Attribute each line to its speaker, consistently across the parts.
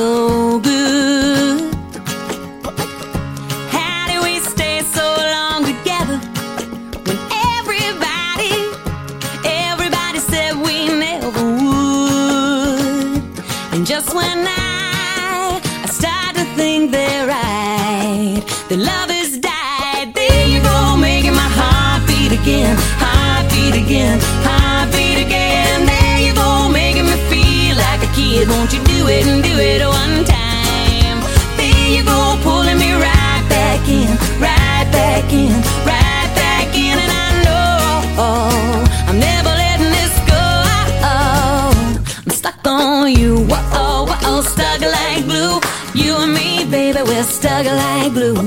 Speaker 1: so good.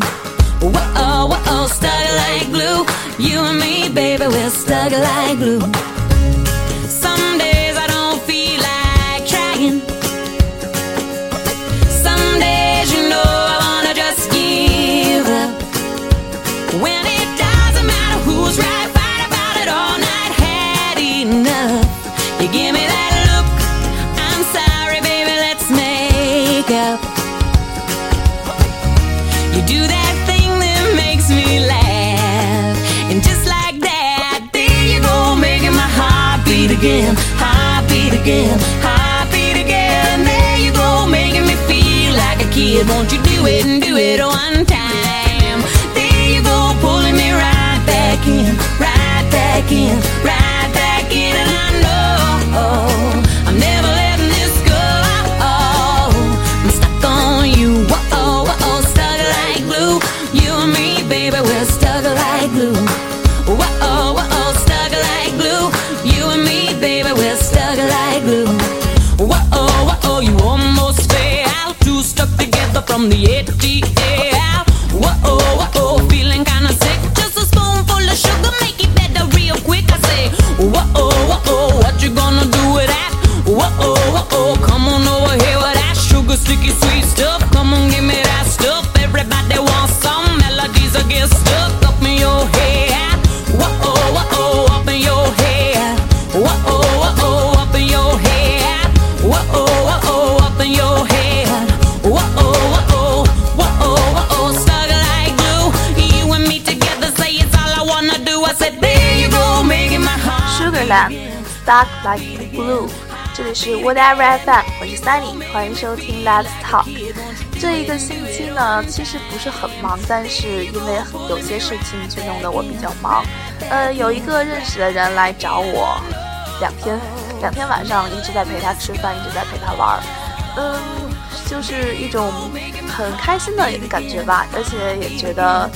Speaker 1: Whoa, whoa, stuck like glue. You and me, baby, we're stuck like glue. Kid. Won't you do it and do it one time? There you go, pulling me right back in, right back in, right the Stuck Like Glue，
Speaker 2: 这里是 Whatever FM，我是 Sunny，欢迎收听 Let's Talk。这一个星期呢，其实不是很忙，但是因为有些事情就弄得我比较忙。呃，有一个认识的人来找我，两天两天晚上一直在陪他吃饭，一直在陪他玩儿。嗯，就是一种很开心的感觉吧，而且也觉得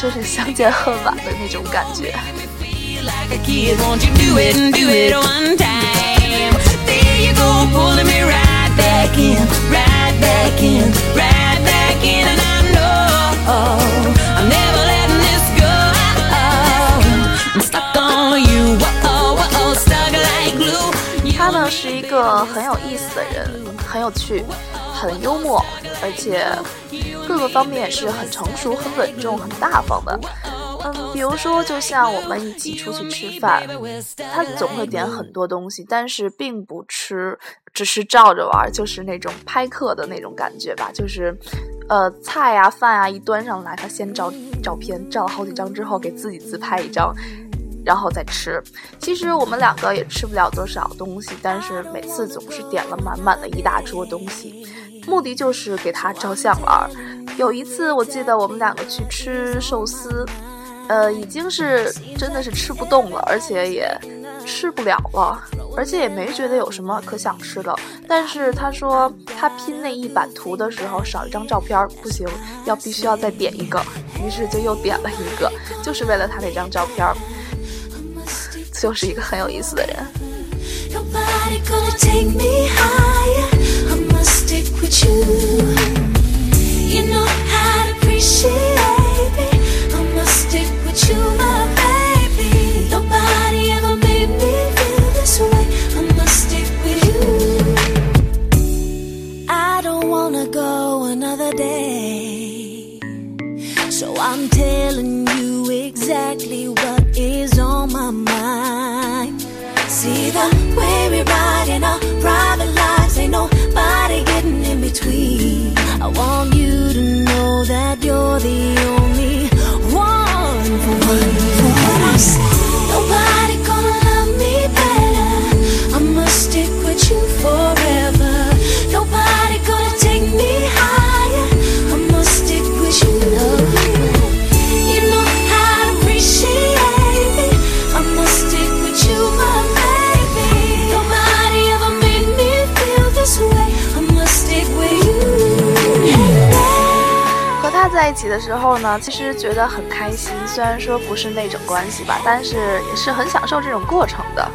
Speaker 2: 就是相见恨晚的那种感觉。他呢是一个很有意思的人，很有趣，很幽默，而且各个方面是很成熟、很稳重、很大方的。嗯，比如说，就像我们一起出去吃饭，他总会点很多东西，但是并不吃，只是照着玩，就是那种拍客的那种感觉吧。就是，呃，菜呀、饭啊一端上来，他先照照片，照了好几张之后，给自己自拍一张，然后再吃。其实我们两个也吃不了多少东西，但是每次总是点了满满的一大桌东西，目的就是给他照相玩。有一次我记得我们两个去吃寿司，呃，已经是真的是吃不动了，而且也吃不了了，而且也没觉得有什么可想吃的。但是他说他拼那一版图的时候少一张照片不行，要必须要再点一个，于是就又点了一个，就是为了他那张照片。就是一个很有意思的人。
Speaker 3: Nobody gonna take me higher. I must stick with. You
Speaker 2: 一起的时候呢，其实觉得很开心，虽然说不是那种关系吧，但是也是很享受这种过程的。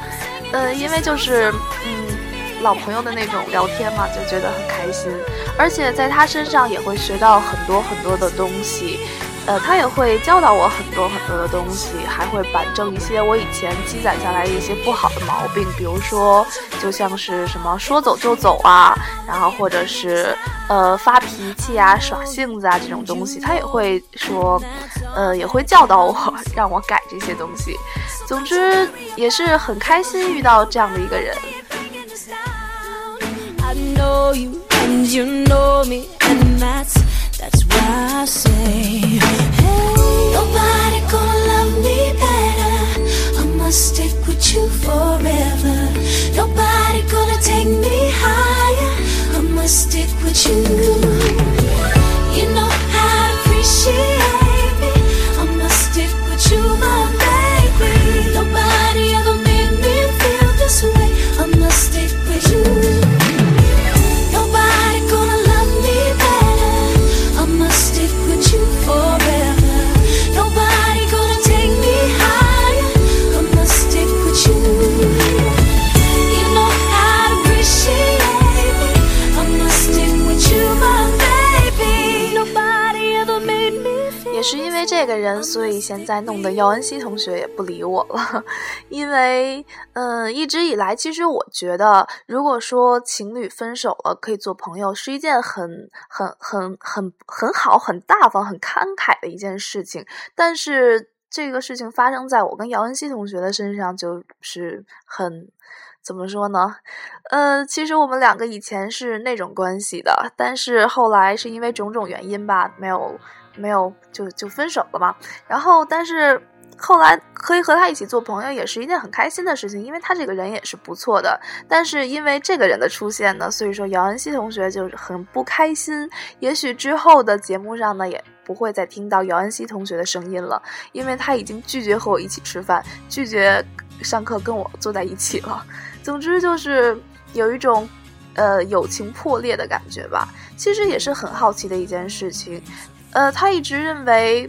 Speaker 2: 呃，因为就是嗯，老朋友的那种聊天嘛，就觉得很开心，而且在他身上也会学到很多很多的东西。呃，他也会教导我很多很多的东西，还会板正一些我以前积攒下来的一些不好的毛病，比如说，就像是什么说走就走啊，然后或者是呃发脾气啊、耍性子啊这种东西，他也会说，呃，也会教导我，让我改这些东西。总之也是很开心遇到这样的一个人。
Speaker 3: I know you and you know me, and that's that's why I say, nobody gonna love me better. I must stick with you forever. Nobody gonna take me higher. I must stick with. You
Speaker 2: 人，所以现在弄得姚恩熙同学也不理我了。因为，嗯，一直以来，其实我觉得，如果说情侣分手了可以做朋友，是一件很、很、很、很、很好、很大方、很慷慨的一件事情。但是这个事情发生在我跟姚恩熙同学的身上，就是很。怎么说呢？呃，其实我们两个以前是那种关系的，但是后来是因为种种原因吧，没有没有就就分手了嘛。然后，但是后来可以和他一起做朋友，也是一件很开心的事情，因为他这个人也是不错的。但是因为这个人的出现呢，所以说姚恩熙同学就很不开心。也许之后的节目上呢，也不会再听到姚恩熙同学的声音了，因为他已经拒绝和我一起吃饭，拒绝上课跟我坐在一起了。总之就是有一种，呃，友情破裂的感觉吧。其实也是很好奇的一件事情，呃，他一直认为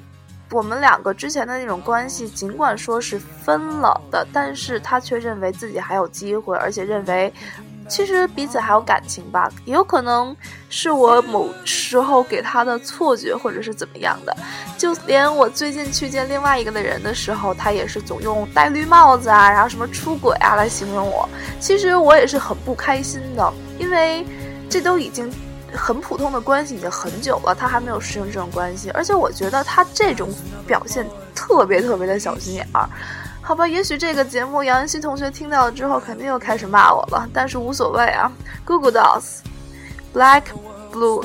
Speaker 2: 我们两个之前的那种关系，尽管说是分了的，但是他却认为自己还有机会，而且认为其实彼此还有感情吧。也有可能是我某时候给他的错觉，或者是怎么样的。就连我最近去见另外一个的人的时候，他也是总用戴绿帽子啊，然后什么出轨啊来形容我。其实我也是很不开心的，因为这都已经很普通的关系已经很久了，他还没有适应这种关系，而且我觉得他这种表现特别特别的小心眼儿。好吧，也许这个节目杨恩熙同学听到了之后，肯定又开始骂我了，但是无所谓啊。Google Docs，Black Blue。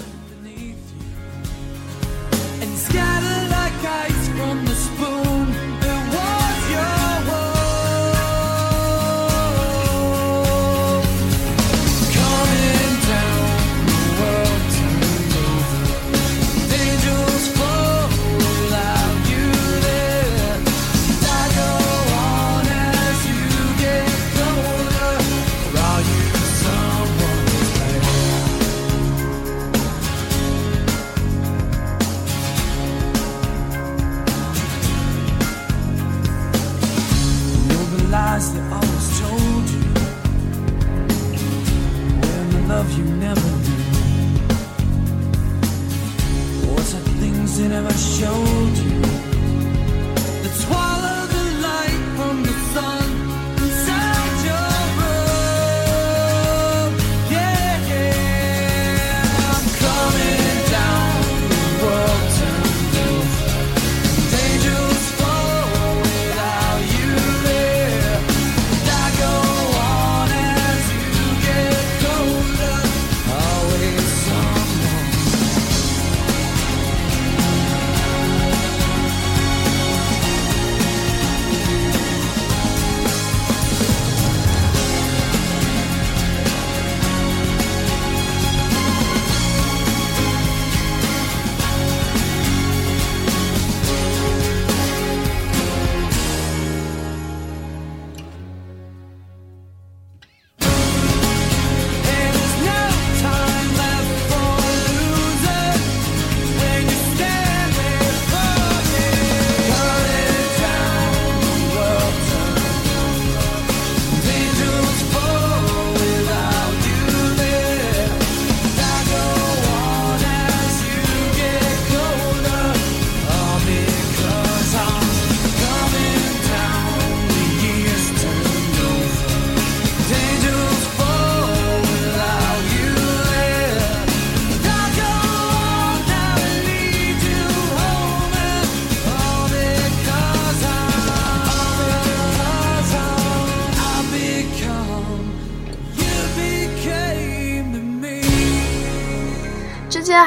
Speaker 4: love you never knew. Was it things that never
Speaker 2: showed.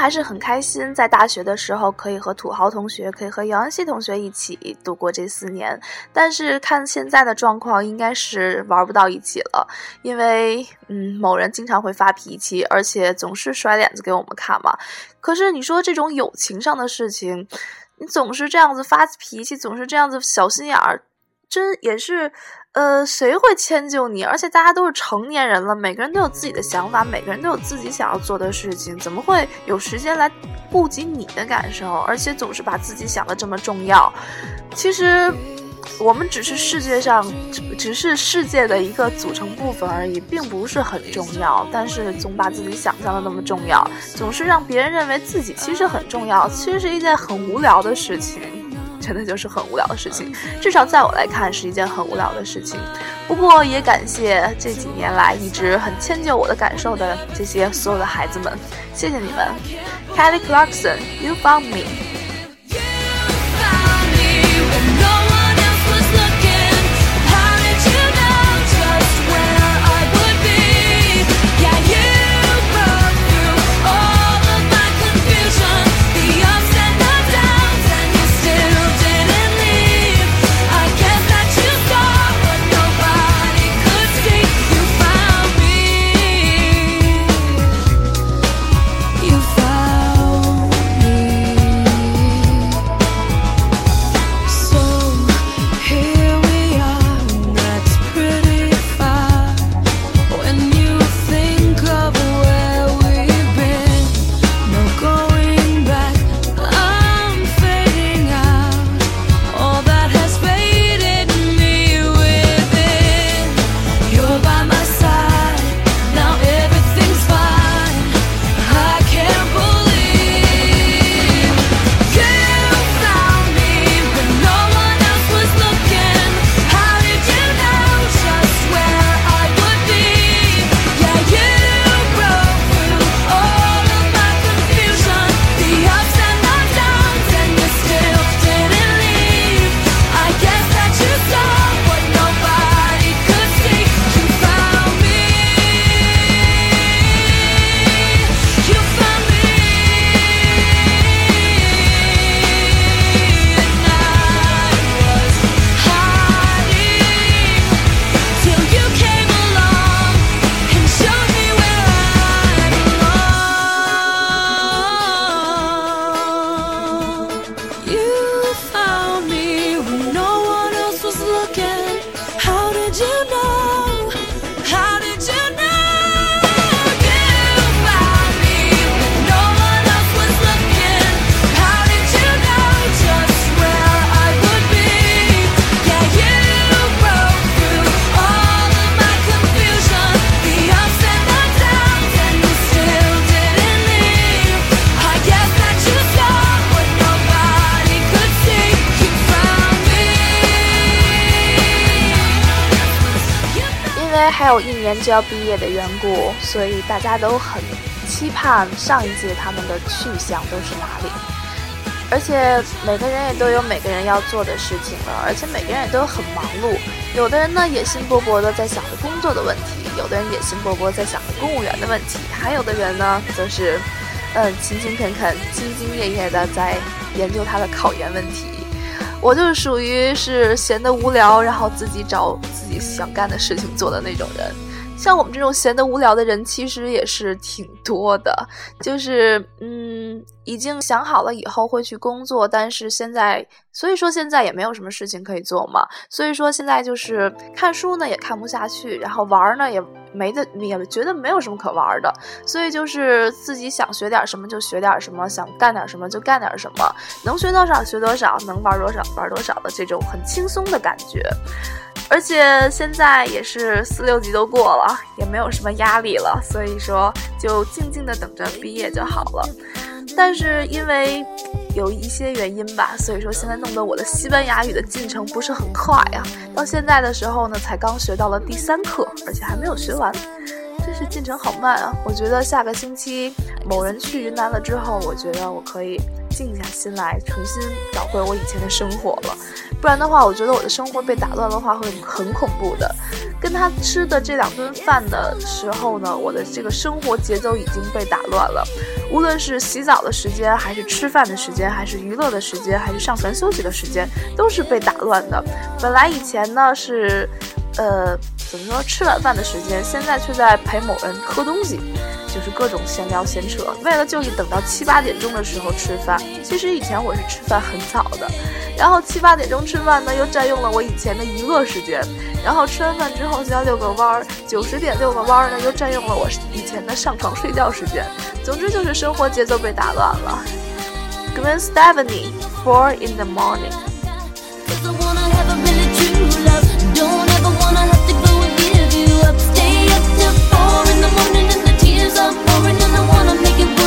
Speaker 2: 还是很开心，在大学的时候可以和土豪同学，可以和姚安熙同学一起度过这四年，但是看现在的状况，应该是玩不到一起了，因为嗯，某人经常会发脾气，而且总是甩脸子给我们看嘛。可是你说这种友情上的事情，你总是这样子发脾气，总是这样子小心眼儿，真也是。呃，谁会迁就你？而且大家都是成年人了，每个人都有自己的想法，每个人都有自己想要做的事情，怎么会有时间来顾及你的感受？而且总是把自己想的这么重要。其实，我们只是世界上，只是世界的一个组成部分而已，并不是很重要。但是总把自己想象的那么重要，总是让别人认为自己其实很重要，其实是一件很无聊的事情。真的就是很无聊的事情，至少在我来看是一件很无聊的事情。不过也感谢这几年来一直很迁就我的感受的这些所有的孩子们，谢谢你们。Kelly Clarkson，You Found Me。一年就要毕业的缘故，所以大家都很期盼上一届他们的去向都是哪里。而且每个人也都有每个人要做的事情了，而且每个人也都很忙碌。有的人呢野心勃勃的在想着工作的问题，有的人野心勃勃在想着公务员的问题，还有的人呢则是，嗯勤勤恳恳、兢兢业业的在研究他的考研问题。我就是属于是闲得无聊，然后自己找自己想干的事情做的那种人。像我们这种闲得无聊的人，其实也是挺多的。就是嗯，已经想好了以后会去工作，但是现在，所以说现在也没有什么事情可以做嘛。所以说现在就是看书呢也看不下去，然后玩呢也。没的，也觉得没有什么可玩的，所以就是自己想学点什么就学点什么，想干点什么就干点什么，能学多少学多少，能玩多少玩多少的这种很轻松的感觉。而且现在也是四六级都过了，也没有什么压力了，所以说就静静的等着毕业就好了。但是因为。有一些原因吧，所以说现在弄得我的西班牙语的进程不是很快啊。到现在的时候呢，才刚学到了第三课，而且还没有学完，真是进程好慢啊。我觉得下个星期某人去云南了之后，我觉得我可以静下心来，重新找回我以前的生活了。不然的话，我觉得我的生活被打乱的话会很恐怖的。跟他吃的这两顿饭的时候呢，我的这个生活节奏已经被打乱了。无论是洗澡的时间，还是吃饭的时间，还是娱乐的时间，还是上床休息的时间，都是被打乱的。本来以前呢是，呃，怎么说吃晚饭的时间，现在却在陪某人喝东西。就是各种闲聊闲扯，为了就是等到七八点钟的时候吃饭。其实以前我是吃饭很早的，然后七八点钟吃饭呢，又占用了我以前的娱乐时间。然后吃完饭之后就要遛个弯儿，九十点遛个弯儿呢，又占用了我以前的上床睡觉时间。总之就是生活节奏被打乱了。Gwen Stefani, Four in the Morning。
Speaker 3: Cause I wanna have a really true love. Don't ever wanna have to go and give you up. Stay up till four in the morning tears pouring, and I wanna make it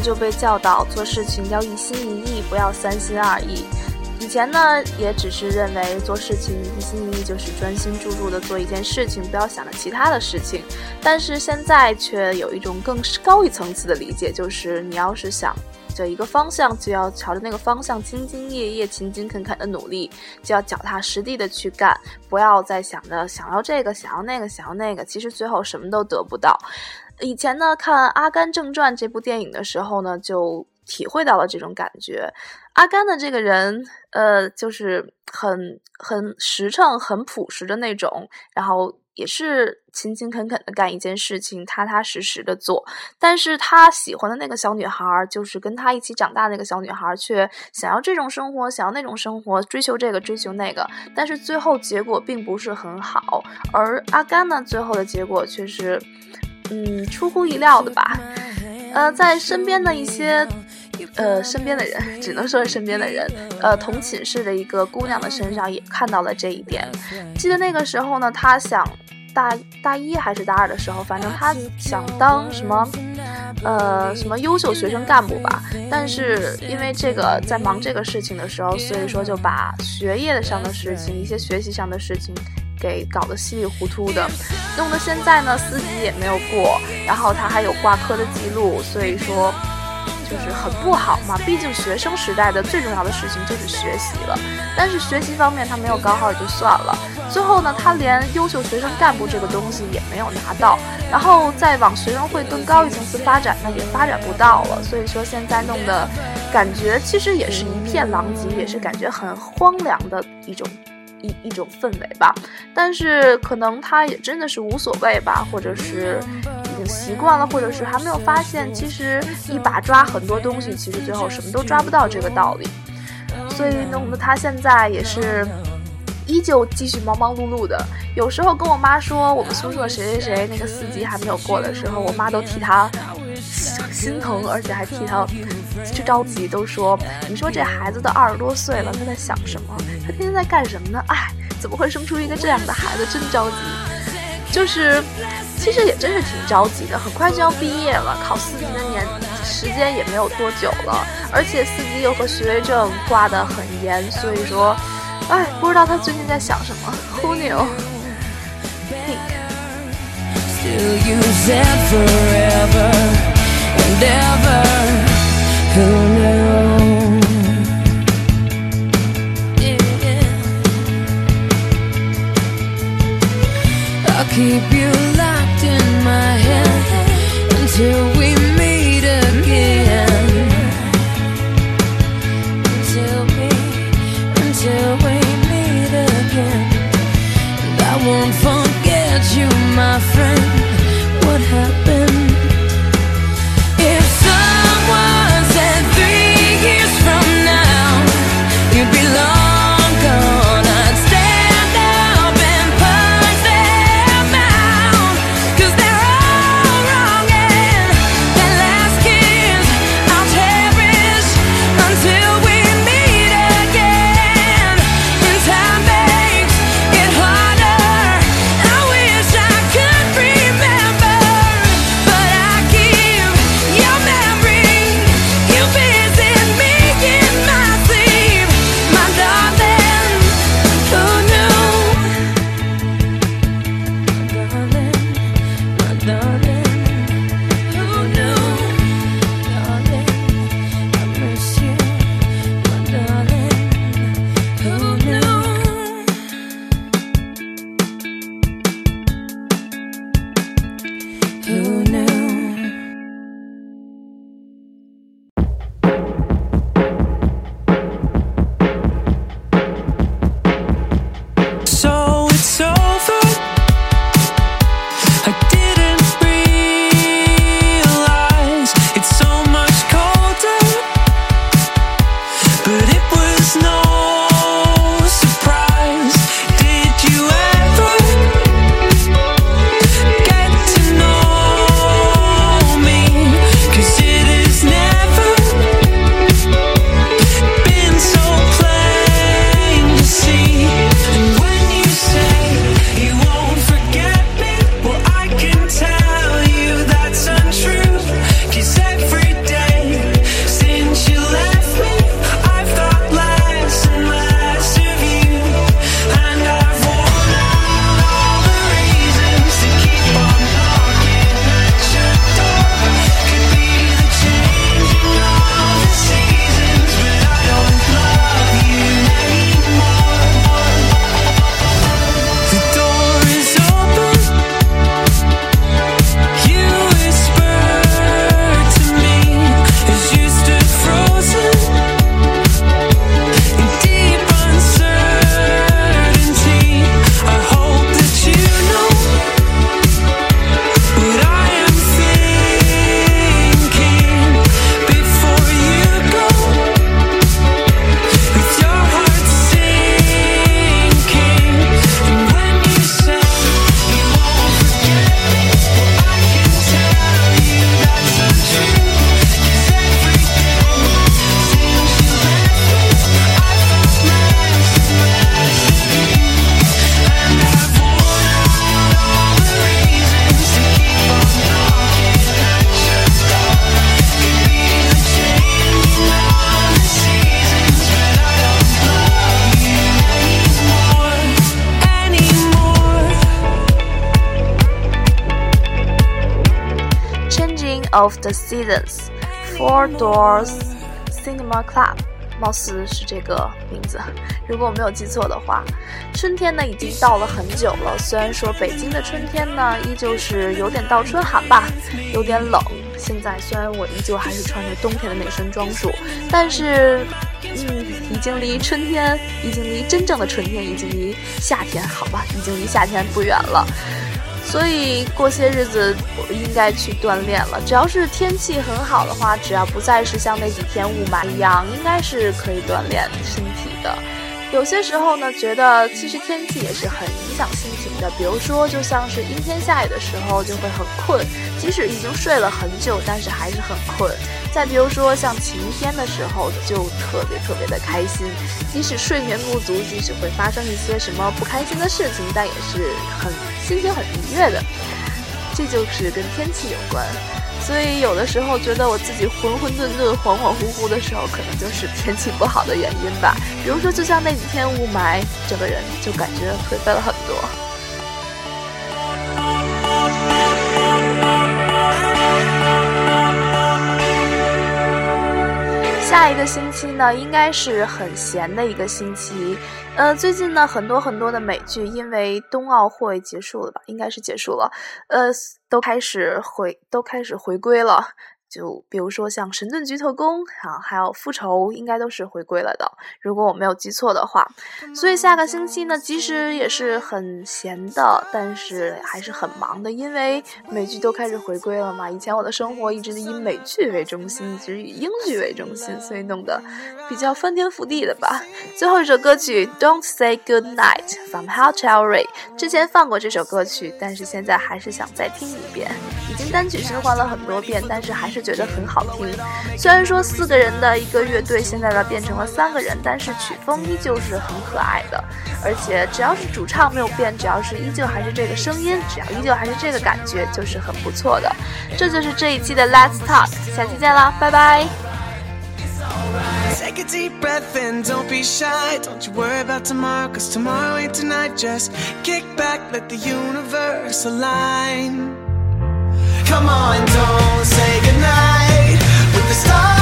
Speaker 2: 就被教导做事情要一心一意，不要三心二意。以前呢，也只是认为做事情一心一意就是专心致志的做一件事情，不要想着其他的事情。但是现在却有一种更高一层次的理解，就是你要是想着一个方向，就要朝着那个方向兢兢业业、勤勤恳恳的努力，就要脚踏实地的去干，不要再想着想要这个、想要那个、想要那个，其实最后什么都得不到。以前呢，看《阿甘正传》这部电影的时候呢，就体会到了这种感觉。阿甘的这个人，呃，就是很很实诚、很朴实的那种，然后也是勤勤恳恳的干一件事情，踏踏实实的做。但是他喜欢的那个小女孩，就是跟他一起长大那个小女孩，却想要这种生活，想要那种生活，追求这个，追求那个，但是最后结果并不是很好。而阿甘呢，最后的结果却是，嗯，出乎意料的吧。呃，在身边的一些，呃，身边的人，只能说是身边的人，呃，同寝室的一个姑娘的身上也看到了这一点。记得那个时候呢，她想大大一还是大二的时候，反正她想当什么，呃，什么优秀学生干部吧。但是因为这个在忙这个事情的时候，所以说就把学业上的事情、一些学习上的事情。给搞得稀里糊涂的，弄得现在呢四级也没有过，然后他还有挂科的记录，所以说
Speaker 4: 就是很不好嘛。毕竟学生时代的最重要的事情就是学习了，但是学习方面他没有高考也就算了，最后呢，他连优秀学生干部这个东西也没有拿到，然后再往学生会更高一层次发展呢，也发展不到了。所以说现在弄得感觉其实也是一片狼藉，也是感觉很荒凉的一种。一一种氛围吧，但是可能他也真的是无所谓吧，或者是已经习惯了，或者是还没有发现，其实一把抓很多东西，其实最后什么都抓不到这个道理。所以弄得他现在也是依旧继续忙忙碌碌的。有时候跟我妈说我们宿舍谁谁谁那个四级还没有过的时候，我妈都替他心疼，而且还替他去着急，都说你说这孩子都二十多岁了，他在想什么？他天天在干什么呢？哎，怎么会生出一个这样的孩子？真着急。就是其实也真是挺着急的，很快就要毕业了，考四级的年时间也没有多久了，而且四级又和学位证挂得很严，所以说，哎，不知道他最近在想什么。Who knew? Pink.
Speaker 2: The Seasons Four Doors Cinema Club，貌似是这个名字，如果我没有记错的话。春天呢已经到了很久了，虽然说北京的春天呢依旧是有点倒春寒吧，有点冷。现在虽然我依旧还是穿着冬天的那身装束，但是，嗯，已经离春天，已经离真正的春天，已经离夏天，好吧，已经离夏天不远了。所以过些日子我应该去锻炼了。只要是天气很好的话，只要不再是像那几天雾霾一样，应该是可以锻炼身体的。有些时候呢，觉得其实天气也是很影响心情的。比如说，就像是阴天下雨的时候，就会很困，即使已经睡了很久，但是还是很困。再比如说，像晴天的时候，就特别特别的开心，即使睡眠不足，即使会发生一些什么不开心的事情，但也是很心情很愉悦的。这就是跟天气有关。所以有的时候觉得我自己浑浑沌沌、恍恍惚惚的时候，可能就是天气不好的原因吧。比如说，就像那几天雾霾，整个人就感觉颓废了很多。下一个星期呢，应该是很闲的一个星期。呃，最近呢，很多很多的美剧因为冬奥会结束了吧，应该是结束了，呃，都开始回都开始回归了。就比如说像《神盾局特工》啊，还有《复仇》，应该都是回归了的，如果我没有记错的话。所以下个星期呢，其实也是很闲的，但是还是很忙的，因为美剧都开始回归了嘛。以前我的生活一直以美剧为中心，一直以英剧为中心，所以弄得比较翻天覆地的吧。最后一首歌曲《Don't Say Good Night》from Hal Cherry，之前放过这首歌曲，但是现在还是想再听一遍。已经单曲循环了很多遍，但是还是是觉得很好听。虽然说四个人的一个乐队现在呢变成了三个人，但是曲风依旧是很可爱的。而且只要是主唱没有变，只要是依旧还是这个声音，只要依旧还是这个感觉，就是很不错的。这就是这一期的 Let's Talk，下期见啦，拜拜。
Speaker 4: Take a deep breath in, don't be shy. Don't you worry about tomorrow, cause tomorrow ain't tonight. Just kick back, let the universe align. Come on, don't say goodnight. With the stars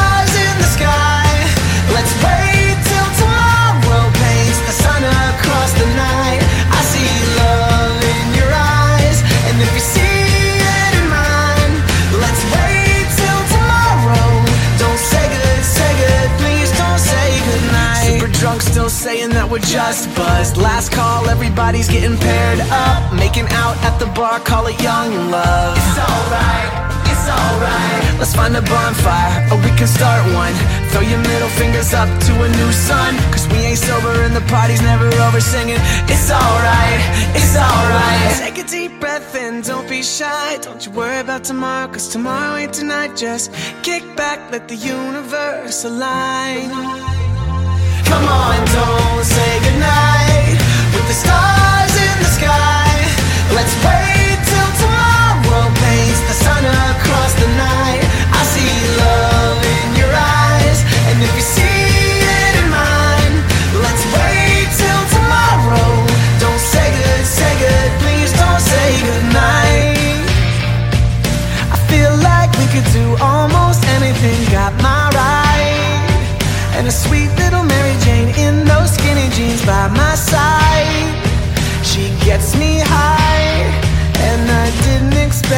Speaker 4: we're just buzzed. Last call, everybody's getting paired up, making out at the bar, call it young love. It's alright, it's alright. Let's find a bonfire, or we can start one. Throw your middle fingers up to a new sun. Cause we ain't sober and the party's never over singing. It's alright, it's alright. Take a deep breath in, don't be shy. Don't you worry about tomorrow, cause tomorrow ain't tonight. Just kick back, let the universe align. Come on, don't say goodnight with the stars in the sky. Let's wait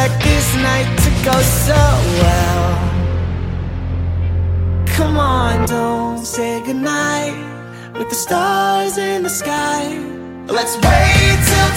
Speaker 4: expect this night to go so well. Come on, don't say goodnight with the stars in the sky. Let's wait till